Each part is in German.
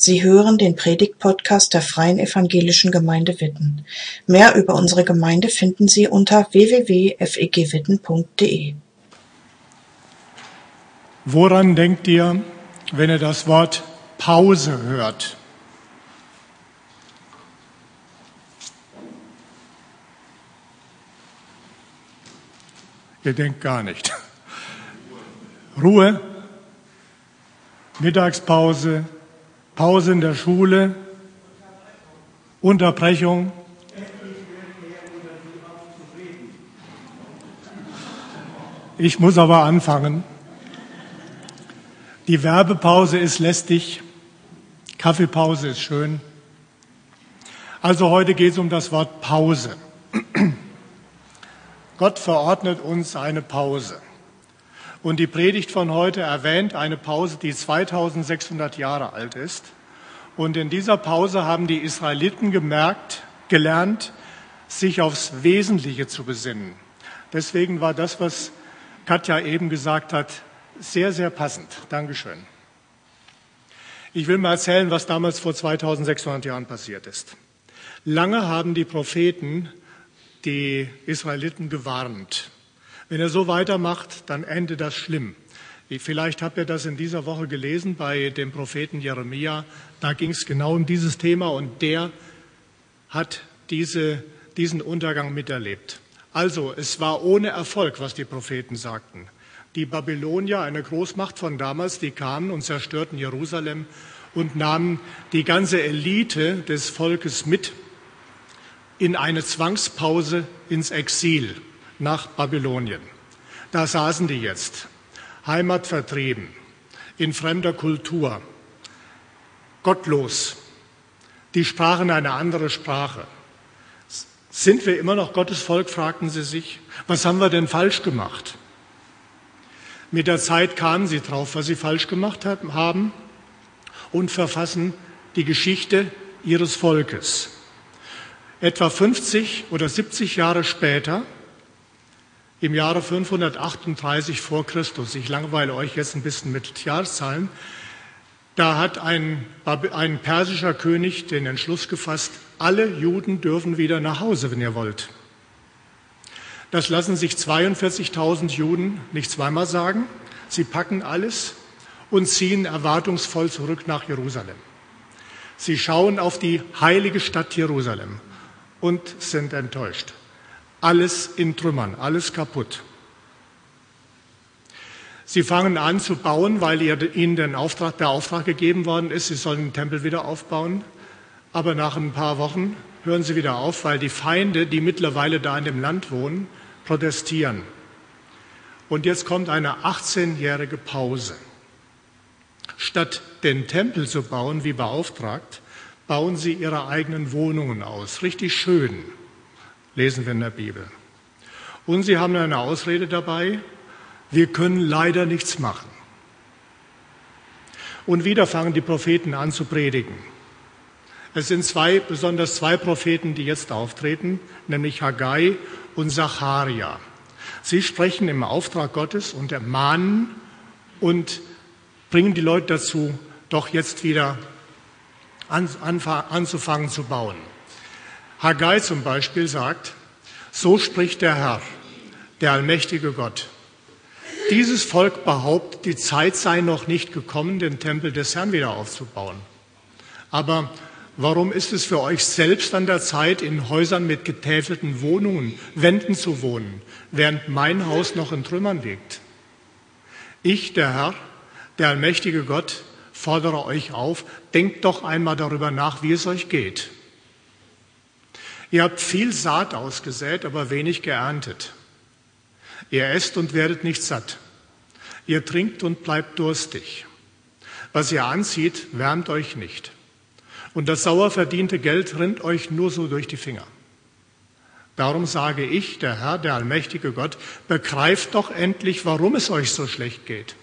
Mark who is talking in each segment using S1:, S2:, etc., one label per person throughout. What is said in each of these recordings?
S1: Sie hören den Predigt-Podcast der Freien Evangelischen Gemeinde Witten. Mehr über unsere Gemeinde finden Sie unter www.fegwitten.de.
S2: Woran denkt ihr, wenn ihr das Wort Pause hört? Ihr denkt gar nicht. Ruhe, Mittagspause, Pause in der Schule, Unterbrechung. Ich muss aber anfangen. Die Werbepause ist lästig, Kaffeepause ist schön. Also heute geht es um das Wort Pause. Gott verordnet uns eine Pause. Und die Predigt von heute erwähnt eine Pause, die 2600 Jahre alt ist. Und in dieser Pause haben die Israeliten gemerkt, gelernt, sich aufs Wesentliche zu besinnen. Deswegen war das, was Katja eben gesagt hat, sehr, sehr passend. Dankeschön. Ich will mal erzählen, was damals vor 2600 Jahren passiert ist. Lange haben die Propheten die Israeliten gewarnt. Wenn er so weitermacht, dann endet das schlimm. Vielleicht habt ihr das in dieser Woche gelesen bei dem Propheten Jeremia. Da ging es genau um dieses Thema und der hat diese, diesen Untergang miterlebt. Also, es war ohne Erfolg, was die Propheten sagten. Die Babylonier, eine Großmacht von damals, die kamen und zerstörten Jerusalem und nahmen die ganze Elite des Volkes mit in eine Zwangspause ins Exil nach Babylonien. Da saßen die jetzt, heimatvertrieben, in fremder Kultur, gottlos. Die sprachen eine andere Sprache. Sind wir immer noch Gottes Volk, fragten sie sich. Was haben wir denn falsch gemacht? Mit der Zeit kamen sie drauf, was sie falsch gemacht haben und verfassen die Geschichte ihres Volkes. Etwa 50 oder 70 Jahre später im Jahre 538 vor Christus, ich langweile euch jetzt ein bisschen mit Jahreszahlen, da hat ein, ein persischer König den Entschluss gefasst, alle Juden dürfen wieder nach Hause, wenn ihr wollt. Das lassen sich 42.000 Juden nicht zweimal sagen. Sie packen alles und ziehen erwartungsvoll zurück nach Jerusalem. Sie schauen auf die heilige Stadt Jerusalem und sind enttäuscht. Alles in Trümmern, alles kaputt. Sie fangen an zu bauen, weil ihnen der Auftrag, der Auftrag gegeben worden ist, sie sollen den Tempel wieder aufbauen. Aber nach ein paar Wochen hören sie wieder auf, weil die Feinde, die mittlerweile da in dem Land wohnen, protestieren. Und jetzt kommt eine 18-jährige Pause. Statt den Tempel zu bauen, wie beauftragt, bauen sie ihre eigenen Wohnungen aus. Richtig schön lesen wir in der Bibel. Und sie haben eine Ausrede dabei, wir können leider nichts machen. Und wieder fangen die Propheten an zu predigen. Es sind zwei, besonders zwei Propheten, die jetzt auftreten, nämlich Haggai und Zacharia. Sie sprechen im Auftrag Gottes und ermahnen und bringen die Leute dazu, doch jetzt wieder anzufangen zu bauen. Haggai zum Beispiel sagt, so spricht der Herr, der allmächtige Gott. Dieses Volk behauptet, die Zeit sei noch nicht gekommen, den Tempel des Herrn wieder aufzubauen. Aber warum ist es für euch selbst an der Zeit, in Häusern mit getäfelten Wohnungen, Wänden zu wohnen, während mein Haus noch in Trümmern liegt? Ich, der Herr, der allmächtige Gott, fordere euch auf, denkt doch einmal darüber nach, wie es euch geht. Ihr habt viel Saat ausgesät, aber wenig geerntet. Ihr esst und werdet nicht satt. Ihr trinkt und bleibt durstig. Was ihr anzieht, wärmt euch nicht. Und das sauer verdiente Geld rinnt euch nur so durch die Finger. Darum sage ich, der Herr, der allmächtige Gott, begreift doch endlich, warum es euch so schlecht geht.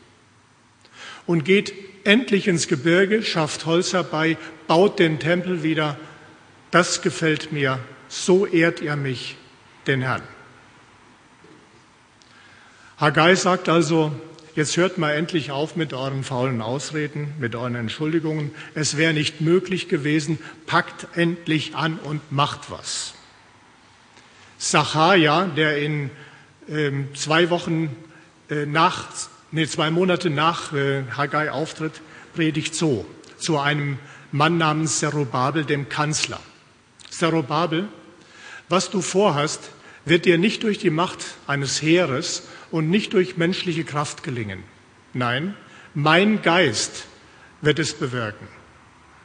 S2: Und geht endlich ins Gebirge, schafft Holz herbei, baut den Tempel wieder. Das gefällt mir so ehrt ihr mich, den Herrn. Haggai sagt also, jetzt hört mal endlich auf mit euren faulen Ausreden, mit euren Entschuldigungen. Es wäre nicht möglich gewesen. Packt endlich an und macht was. Sacharja, der in ähm, zwei Wochen äh, nach, nee, zwei Monate nach äh, Haggai auftritt, predigt so zu einem Mann namens Zerubabel, dem Kanzler. Zerubabel, was du vorhast, wird dir nicht durch die Macht eines Heeres und nicht durch menschliche Kraft gelingen. Nein, mein Geist wird es bewirken.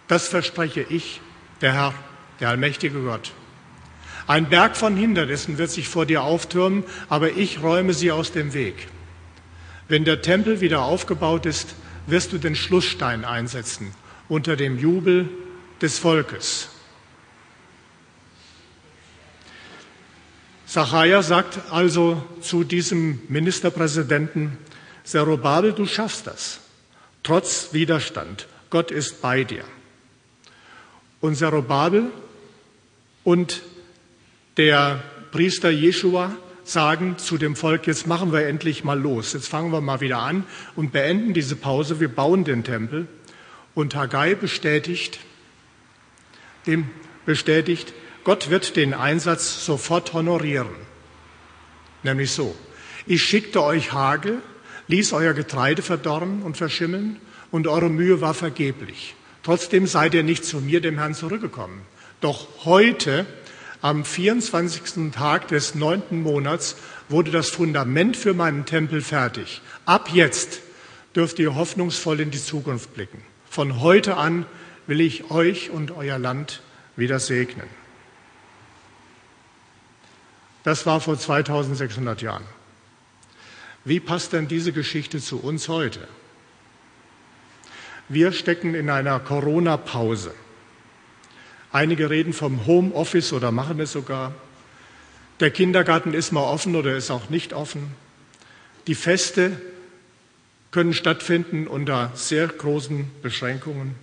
S2: Das verspreche ich, der Herr, der allmächtige Gott. Ein Berg von Hindernissen wird sich vor dir auftürmen, aber ich räume sie aus dem Weg. Wenn der Tempel wieder aufgebaut ist, wirst du den Schlussstein einsetzen unter dem Jubel des Volkes. Zachariah sagt also zu diesem Ministerpräsidenten, Zerubabel, du schaffst das, trotz Widerstand. Gott ist bei dir. Und Zerubabel und der Priester Jeschua sagen zu dem Volk, jetzt machen wir endlich mal los, jetzt fangen wir mal wieder an und beenden diese Pause, wir bauen den Tempel. Und Haggai bestätigt, dem bestätigt, Gott wird den Einsatz sofort honorieren. Nämlich so, ich schickte euch Hagel, ließ euer Getreide verdorren und verschimmeln und eure Mühe war vergeblich. Trotzdem seid ihr nicht zu mir, dem Herrn, zurückgekommen. Doch heute, am 24. Tag des neunten Monats, wurde das Fundament für meinen Tempel fertig. Ab jetzt dürft ihr hoffnungsvoll in die Zukunft blicken. Von heute an will ich euch und euer Land wieder segnen. Das war vor 2600 Jahren. Wie passt denn diese Geschichte zu uns heute? Wir stecken in einer Corona-Pause. Einige reden vom Homeoffice oder machen es sogar. Der Kindergarten ist mal offen oder ist auch nicht offen. Die Feste können stattfinden unter sehr großen Beschränkungen.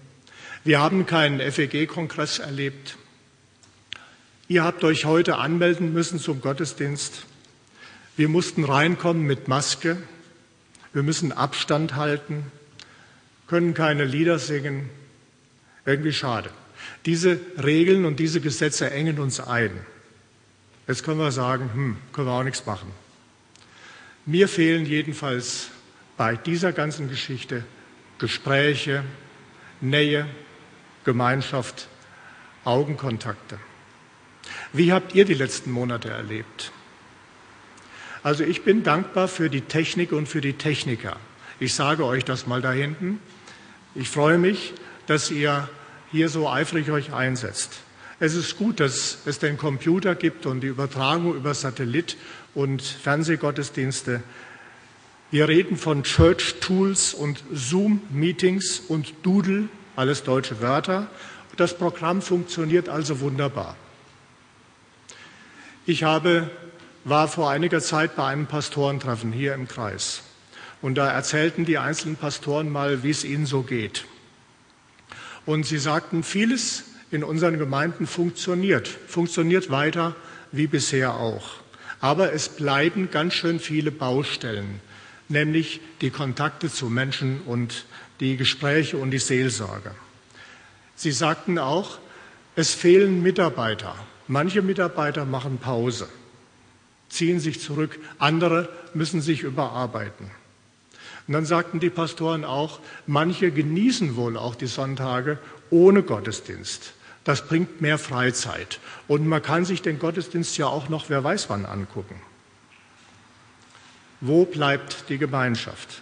S2: Wir haben keinen FEG-Kongress erlebt. Ihr habt euch heute anmelden müssen zum Gottesdienst. Wir mussten reinkommen mit Maske. Wir müssen Abstand halten, können keine Lieder singen. Irgendwie schade. Diese Regeln und diese Gesetze engen uns ein. Jetzt können wir sagen, hm, können wir auch nichts machen. Mir fehlen jedenfalls bei dieser ganzen Geschichte Gespräche, Nähe, Gemeinschaft, Augenkontakte. Wie habt ihr die letzten Monate erlebt? Also ich bin dankbar für die Technik und für die Techniker. Ich sage euch das mal da hinten. Ich freue mich, dass ihr hier so eifrig euch einsetzt. Es ist gut, dass es den Computer gibt und die Übertragung über Satellit und Fernsehgottesdienste. Wir reden von Church Tools und Zoom Meetings und Doodle, alles deutsche Wörter. Das Programm funktioniert also wunderbar. Ich habe, war vor einiger Zeit bei einem Pastorentreffen hier im Kreis. Und da erzählten die einzelnen Pastoren mal, wie es ihnen so geht. Und sie sagten, vieles in unseren Gemeinden funktioniert, funktioniert weiter wie bisher auch. Aber es bleiben ganz schön viele Baustellen, nämlich die Kontakte zu Menschen und die Gespräche und die Seelsorge. Sie sagten auch, es fehlen Mitarbeiter. Manche Mitarbeiter machen Pause, ziehen sich zurück, andere müssen sich überarbeiten. Und dann sagten die Pastoren auch, manche genießen wohl auch die Sonntage ohne Gottesdienst. Das bringt mehr Freizeit. Und man kann sich den Gottesdienst ja auch noch, wer weiß wann, angucken. Wo bleibt die Gemeinschaft?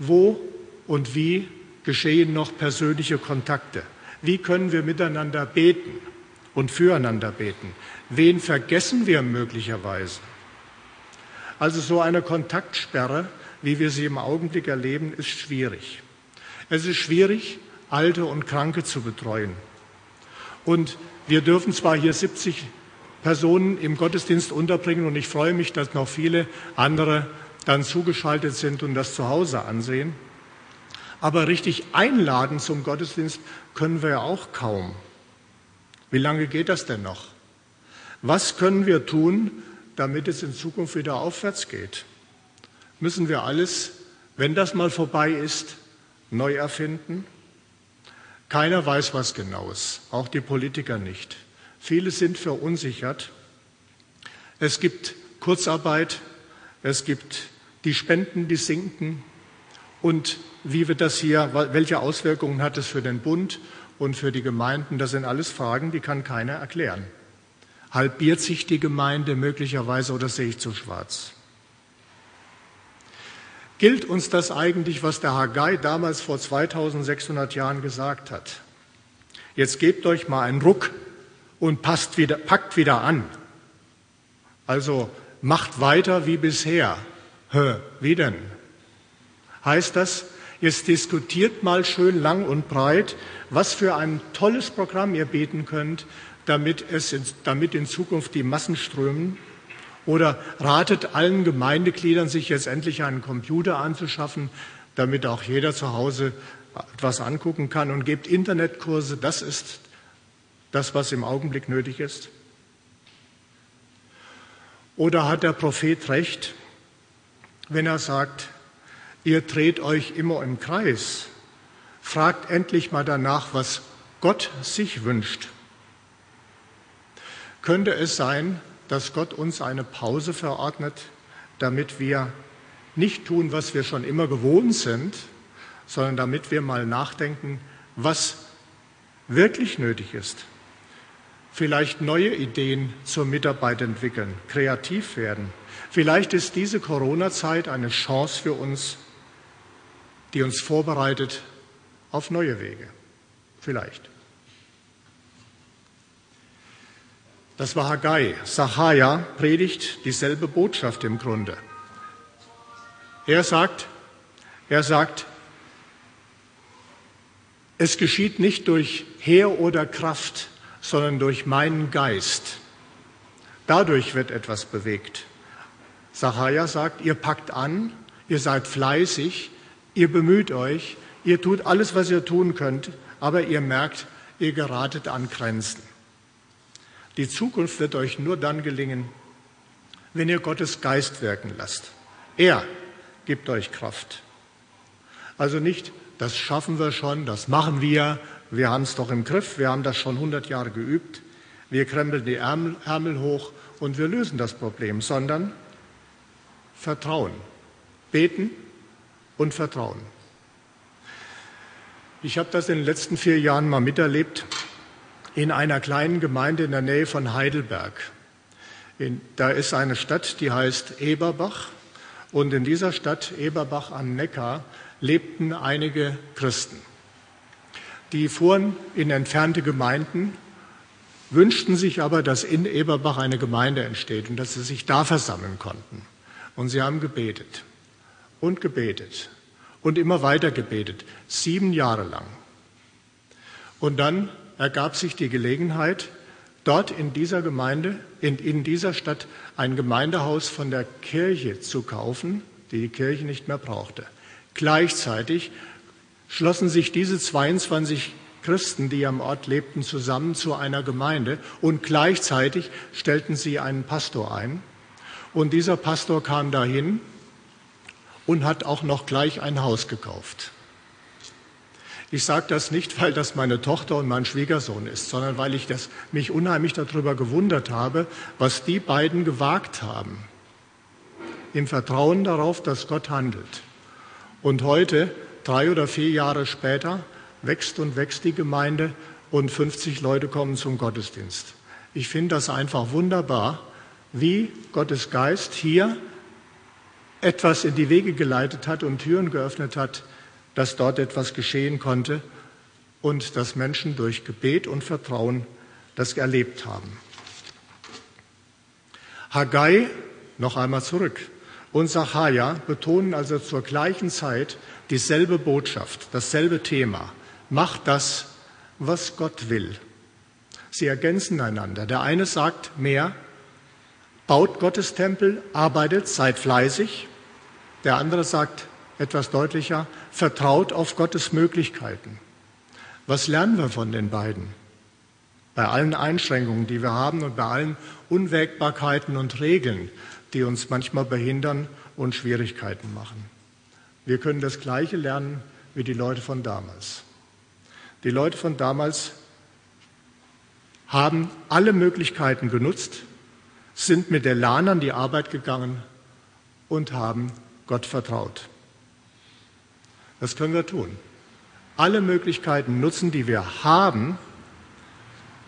S2: Wo und wie geschehen noch persönliche Kontakte? Wie können wir miteinander beten? Und füreinander beten. Wen vergessen wir möglicherweise? Also so eine Kontaktsperre, wie wir sie im Augenblick erleben, ist schwierig. Es ist schwierig, Alte und Kranke zu betreuen. Und wir dürfen zwar hier 70 Personen im Gottesdienst unterbringen und ich freue mich, dass noch viele andere dann zugeschaltet sind und das zu Hause ansehen. Aber richtig einladen zum Gottesdienst können wir ja auch kaum. Wie lange geht das denn noch? Was können wir tun, damit es in Zukunft wieder aufwärts geht? Müssen wir alles Wenn das mal vorbei ist, neu erfinden? Keiner weiß was genaues, auch die Politiker nicht. Viele sind verunsichert. Es gibt Kurzarbeit, es gibt die Spenden, die sinken. Und wie wird das hier, welche Auswirkungen hat es für den Bund und für die Gemeinden? Das sind alles Fragen, die kann keiner erklären. Halbiert sich die Gemeinde möglicherweise oder sehe ich zu schwarz? Gilt uns das eigentlich, was der Haggai damals vor 2600 Jahren gesagt hat? Jetzt gebt euch mal einen Ruck und passt wieder, packt wieder an. Also macht weiter wie bisher. Hä, wie denn? Heißt das, jetzt diskutiert mal schön lang und breit, was für ein tolles Programm ihr beten könnt, damit, es in, damit in Zukunft die Massen strömen? Oder ratet allen Gemeindegliedern, sich jetzt endlich einen Computer anzuschaffen, damit auch jeder zu Hause etwas angucken kann und gebt Internetkurse. Das ist das, was im Augenblick nötig ist. Oder hat der Prophet recht, wenn er sagt, ihr dreht euch immer im Kreis? Fragt endlich mal danach, was Gott sich wünscht. Könnte es sein, dass Gott uns eine Pause verordnet, damit wir nicht tun, was wir schon immer gewohnt sind, sondern damit wir mal nachdenken, was wirklich nötig ist. Vielleicht neue Ideen zur Mitarbeit entwickeln, kreativ werden. Vielleicht ist diese Corona-Zeit eine Chance für uns, die uns vorbereitet auf neue Wege. Vielleicht. Das war Haggai. Sacharja predigt dieselbe Botschaft im Grunde. Er sagt, er sagt, es geschieht nicht durch Heer oder Kraft, sondern durch meinen Geist. Dadurch wird etwas bewegt. Sacharja sagt, ihr packt an, ihr seid fleißig, ihr bemüht euch, ihr tut alles, was ihr tun könnt, aber ihr merkt, ihr geratet an Grenzen. Die Zukunft wird euch nur dann gelingen, wenn ihr Gottes Geist wirken lasst. Er gibt euch Kraft. Also nicht, das schaffen wir schon, das machen wir, wir haben es doch im Griff, wir haben das schon 100 Jahre geübt, wir krempeln die Ärmel, Ärmel hoch und wir lösen das Problem, sondern Vertrauen. Beten und Vertrauen. Ich habe das in den letzten vier Jahren mal miterlebt in einer kleinen Gemeinde in der Nähe von Heidelberg. In, da ist eine Stadt, die heißt Eberbach. Und in dieser Stadt Eberbach am Neckar lebten einige Christen. Die fuhren in entfernte Gemeinden, wünschten sich aber, dass in Eberbach eine Gemeinde entsteht und dass sie sich da versammeln konnten. Und sie haben gebetet und gebetet und immer weiter gebetet, sieben Jahre lang. Und dann ergab sich die Gelegenheit, dort in dieser Gemeinde, in, in dieser Stadt ein Gemeindehaus von der Kirche zu kaufen, die die Kirche nicht mehr brauchte. Gleichzeitig schlossen sich diese 22 Christen, die am Ort lebten, zusammen zu einer Gemeinde und gleichzeitig stellten sie einen Pastor ein. Und dieser Pastor kam dahin und hat auch noch gleich ein Haus gekauft. Ich sage das nicht, weil das meine Tochter und mein Schwiegersohn ist, sondern weil ich das, mich unheimlich darüber gewundert habe, was die beiden gewagt haben. Im Vertrauen darauf, dass Gott handelt. Und heute, drei oder vier Jahre später, wächst und wächst die Gemeinde und 50 Leute kommen zum Gottesdienst. Ich finde das einfach wunderbar, wie Gottes Geist hier etwas in die Wege geleitet hat und Türen geöffnet hat, dass dort etwas geschehen konnte und dass Menschen durch Gebet und Vertrauen das erlebt haben. Haggai, noch einmal zurück, und Sacharja betonen also zur gleichen Zeit dieselbe Botschaft, dasselbe Thema. Macht das, was Gott will. Sie ergänzen einander. Der eine sagt mehr, baut Gottes Tempel, arbeitet, seid fleißig. Der andere sagt, etwas deutlicher, vertraut auf Gottes Möglichkeiten. Was lernen wir von den beiden? Bei allen Einschränkungen, die wir haben und bei allen Unwägbarkeiten und Regeln, die uns manchmal behindern und Schwierigkeiten machen. Wir können das Gleiche lernen wie die Leute von damals. Die Leute von damals haben alle Möglichkeiten genutzt, sind mit Elan an die Arbeit gegangen und haben Gott vertraut. Das können wir tun. Alle Möglichkeiten nutzen, die wir haben,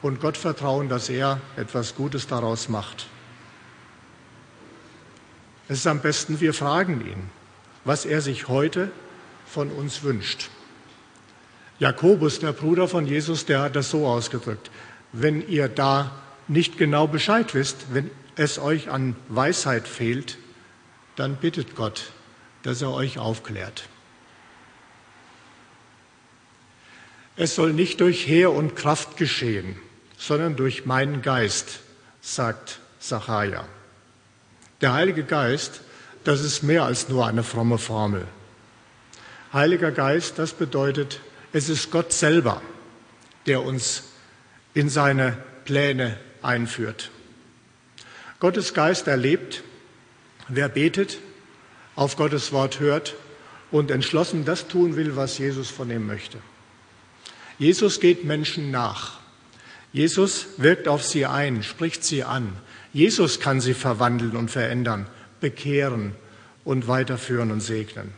S2: und Gott vertrauen, dass er etwas Gutes daraus macht. Es ist am besten, wir fragen ihn, was er sich heute von uns wünscht. Jakobus, der Bruder von Jesus, der hat das so ausgedrückt. Wenn ihr da nicht genau Bescheid wisst, wenn es euch an Weisheit fehlt, dann bittet Gott, dass er euch aufklärt. Es soll nicht durch Heer und Kraft geschehen, sondern durch meinen Geist, sagt Sacharja. Der Heilige Geist, das ist mehr als nur eine fromme Formel. Heiliger Geist, das bedeutet, es ist Gott selber, der uns in seine Pläne einführt. Gottes Geist erlebt, wer betet, auf Gottes Wort hört und entschlossen das tun will, was Jesus von ihm möchte. Jesus geht Menschen nach. Jesus wirkt auf sie ein, spricht sie an. Jesus kann sie verwandeln und verändern, bekehren und weiterführen und segnen.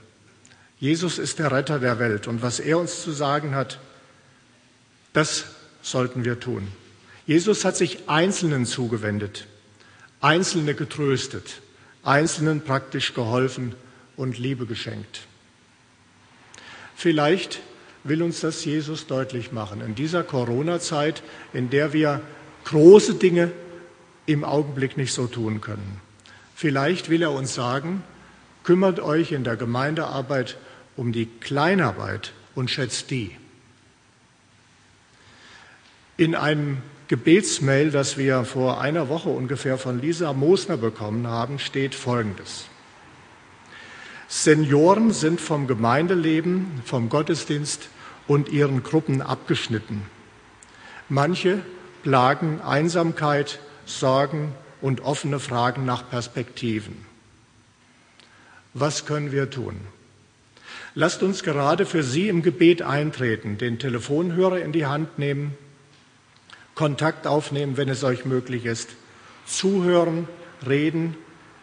S2: Jesus ist der Retter der Welt und was er uns zu sagen hat, das sollten wir tun. Jesus hat sich Einzelnen zugewendet, Einzelne getröstet, Einzelnen praktisch geholfen und Liebe geschenkt. Vielleicht will uns das Jesus deutlich machen. In dieser Corona-Zeit, in der wir große Dinge im Augenblick nicht so tun können. Vielleicht will er uns sagen, kümmert euch in der Gemeindearbeit um die Kleinarbeit und schätzt die. In einem Gebetsmail, das wir vor einer Woche ungefähr von Lisa Mosner bekommen haben, steht Folgendes. Senioren sind vom Gemeindeleben, vom Gottesdienst und ihren Gruppen abgeschnitten. Manche plagen Einsamkeit, Sorgen und offene Fragen nach Perspektiven. Was können wir tun? Lasst uns gerade für Sie im Gebet eintreten, den Telefonhörer in die Hand nehmen, Kontakt aufnehmen, wenn es euch möglich ist, zuhören, reden,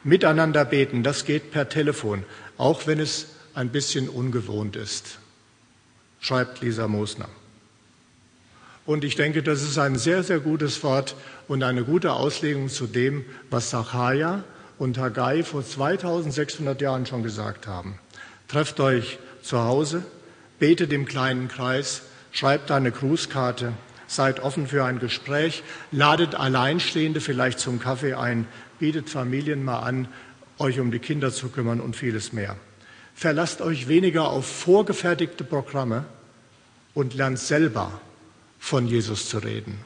S2: miteinander beten. Das geht per Telefon, auch wenn es ein bisschen ungewohnt ist, schreibt Lisa Mosner. Und ich denke, das ist ein sehr, sehr gutes Wort und eine gute Auslegung zu dem, was Sacharja und Haggai vor 2600 Jahren schon gesagt haben. Trefft euch zu Hause, betet im kleinen Kreis, schreibt eine Grußkarte, seid offen für ein Gespräch, ladet Alleinstehende vielleicht zum Kaffee ein, bietet Familien mal an, euch um die Kinder zu kümmern und vieles mehr. Verlasst euch weniger auf vorgefertigte Programme und lernt selber von Jesus zu reden.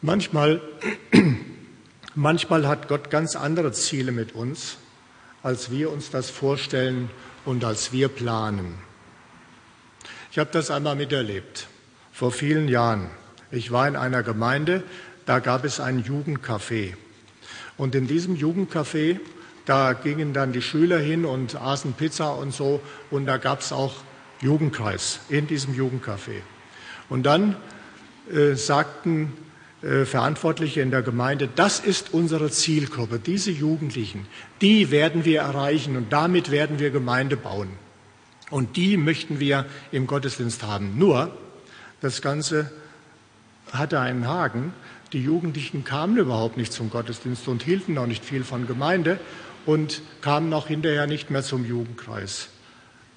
S2: Manchmal, manchmal hat Gott ganz andere Ziele mit uns als wir uns das vorstellen und als wir planen. Ich habe das einmal miterlebt, vor vielen Jahren. Ich war in einer Gemeinde, da gab es ein Jugendcafé. Und in diesem Jugendcafé, da gingen dann die Schüler hin und aßen Pizza und so. Und da gab es auch Jugendkreis in diesem Jugendcafé. Und dann äh, sagten äh, Verantwortliche in der Gemeinde, das ist unsere Zielgruppe, diese Jugendlichen, die werden wir erreichen und damit werden wir Gemeinde bauen. Und die möchten wir im Gottesdienst haben. Nur, das Ganze hatte einen Haken. Die Jugendlichen kamen überhaupt nicht zum Gottesdienst und hielten auch nicht viel von Gemeinde und kamen auch hinterher nicht mehr zum Jugendkreis.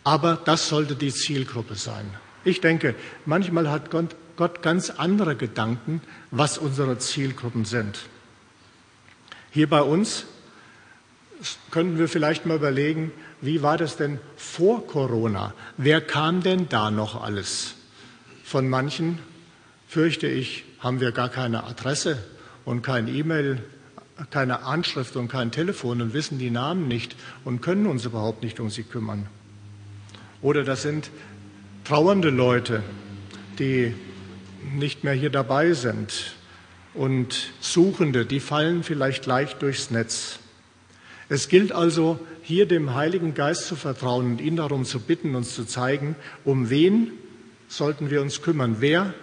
S2: Aber das sollte die Zielgruppe sein. Ich denke, manchmal hat Gott ganz andere Gedanken, was unsere Zielgruppen sind. Hier bei uns könnten wir vielleicht mal überlegen, wie war das denn vor Corona? Wer kam denn da noch alles? Von manchen, fürchte ich, haben wir gar keine Adresse und kein E-Mail, keine Anschrift und kein Telefon und wissen die Namen nicht und können uns überhaupt nicht um sie kümmern. Oder das sind trauernde Leute, die nicht mehr hier dabei sind und Suchende, die fallen vielleicht leicht durchs Netz. Es gilt also, hier dem Heiligen Geist zu vertrauen und ihn darum zu bitten, uns zu zeigen, um wen sollten wir uns kümmern? Wer,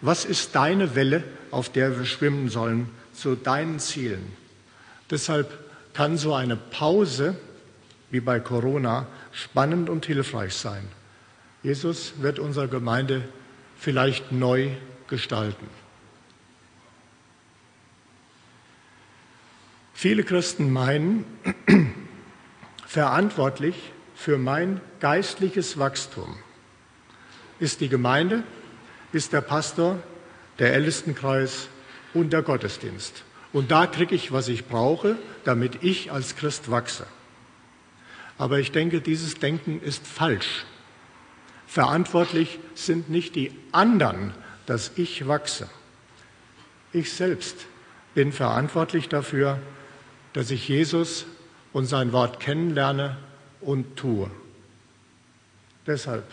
S2: was ist deine Welle, auf der wir schwimmen sollen, zu deinen Zielen? Deshalb kann so eine Pause wie bei Corona spannend und hilfreich sein. Jesus wird unsere Gemeinde vielleicht neu gestalten. Viele Christen meinen, verantwortlich für mein geistliches Wachstum ist die Gemeinde, ist der Pastor, der Ältestenkreis und der Gottesdienst. Und da kriege ich, was ich brauche, damit ich als Christ wachse. Aber ich denke, dieses Denken ist falsch. Verantwortlich sind nicht die anderen, dass ich wachse. Ich selbst bin verantwortlich dafür, dass ich Jesus und sein Wort kennenlerne und tue. Deshalb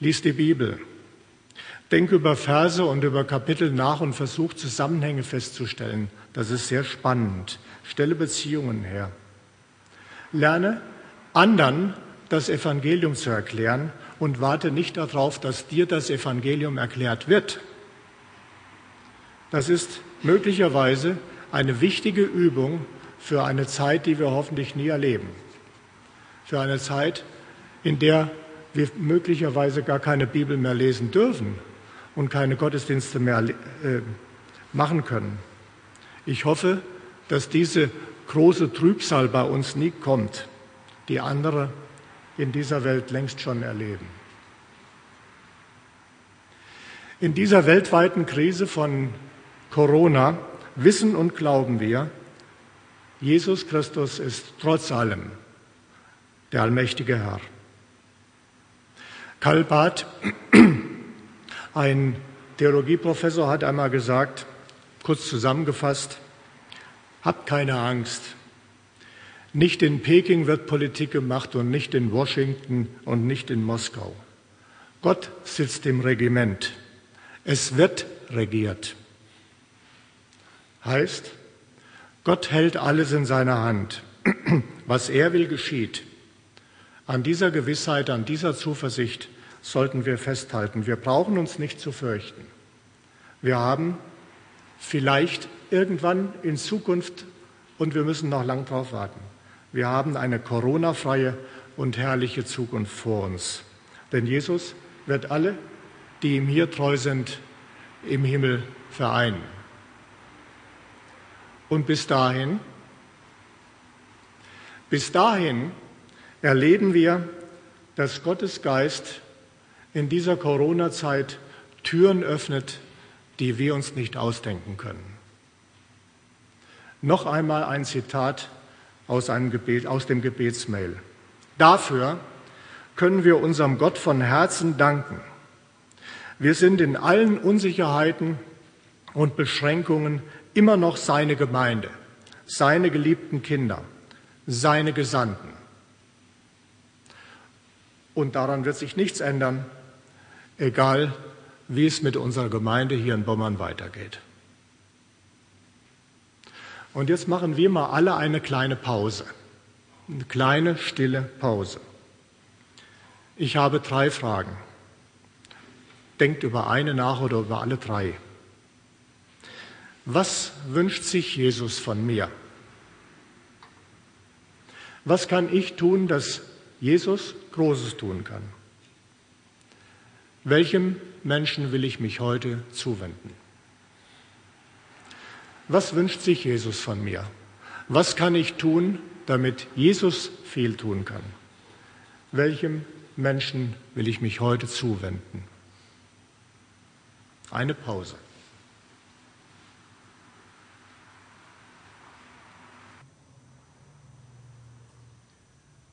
S2: lies die Bibel, denk über Verse und über Kapitel nach und versuch Zusammenhänge festzustellen. Das ist sehr spannend. Stelle Beziehungen her. Lerne anderen das Evangelium zu erklären und warte nicht darauf, dass dir das Evangelium erklärt wird. Das ist möglicherweise eine wichtige Übung für eine Zeit, die wir hoffentlich nie erleben. Für eine Zeit, in der wir möglicherweise gar keine Bibel mehr lesen dürfen und keine Gottesdienste mehr äh, machen können. Ich hoffe, dass diese große Trübsal bei uns nie kommt, die andere in dieser Welt längst schon erleben. In dieser weltweiten Krise von Corona wissen und glauben wir, Jesus Christus ist trotz allem der allmächtige Herr. Karl Barth, ein Theologieprofessor, hat einmal gesagt, kurz zusammengefasst, habt keine Angst. Nicht in Peking wird Politik gemacht und nicht in Washington und nicht in Moskau. Gott sitzt im Regiment. Es wird regiert. Heißt, Gott hält alles in seiner Hand. Was er will, geschieht. An dieser Gewissheit, an dieser Zuversicht sollten wir festhalten. Wir brauchen uns nicht zu fürchten. Wir haben vielleicht irgendwann in Zukunft, und wir müssen noch lang darauf warten, wir haben eine Corona-freie und herrliche Zukunft vor uns. Denn Jesus wird alle, die ihm hier treu sind, im Himmel vereinen. Und bis dahin, bis dahin erleben wir, dass Gottes Geist in dieser Corona-Zeit Türen öffnet, die wir uns nicht ausdenken können. Noch einmal ein Zitat aus, einem Gebet, aus dem Gebetsmail. Dafür können wir unserem Gott von Herzen danken. Wir sind in allen Unsicherheiten und Beschränkungen immer noch seine Gemeinde, seine geliebten Kinder, seine Gesandten. Und daran wird sich nichts ändern, egal wie es mit unserer Gemeinde hier in Bommern weitergeht. Und jetzt machen wir mal alle eine kleine Pause, eine kleine stille Pause. Ich habe drei Fragen. Denkt über eine nach oder über alle drei. Was wünscht sich Jesus von mir? Was kann ich tun, dass Jesus Großes tun kann? Welchem Menschen will ich mich heute zuwenden? Was wünscht sich Jesus von mir? Was kann ich tun, damit Jesus viel tun kann? Welchem Menschen will ich mich heute zuwenden? Eine Pause.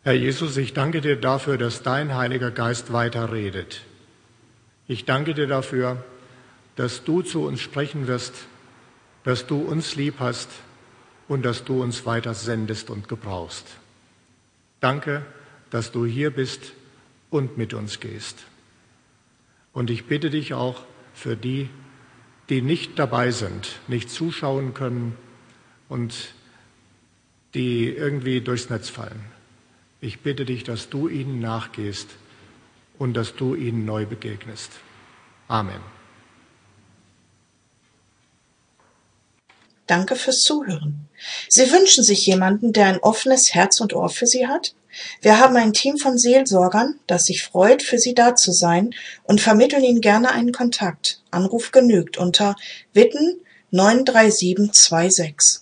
S2: Herr Jesus, ich danke dir dafür, dass dein Heiliger Geist weiter redet. Ich danke dir dafür, dass du zu uns sprechen wirst, dass du uns lieb hast und dass du uns weiter sendest und gebrauchst. Danke, dass du hier bist und mit uns gehst. Und ich bitte dich auch für die, die nicht dabei sind, nicht zuschauen können und die irgendwie durchs Netz fallen. Ich bitte dich, dass du ihnen nachgehst und dass du ihnen neu begegnest. Amen.
S1: Danke fürs Zuhören. Sie wünschen sich jemanden, der ein offenes Herz und Ohr für Sie hat? Wir haben ein Team von Seelsorgern, das sich freut, für Sie da zu sein und vermitteln Ihnen gerne einen Kontakt. Anruf genügt unter Witten 93726.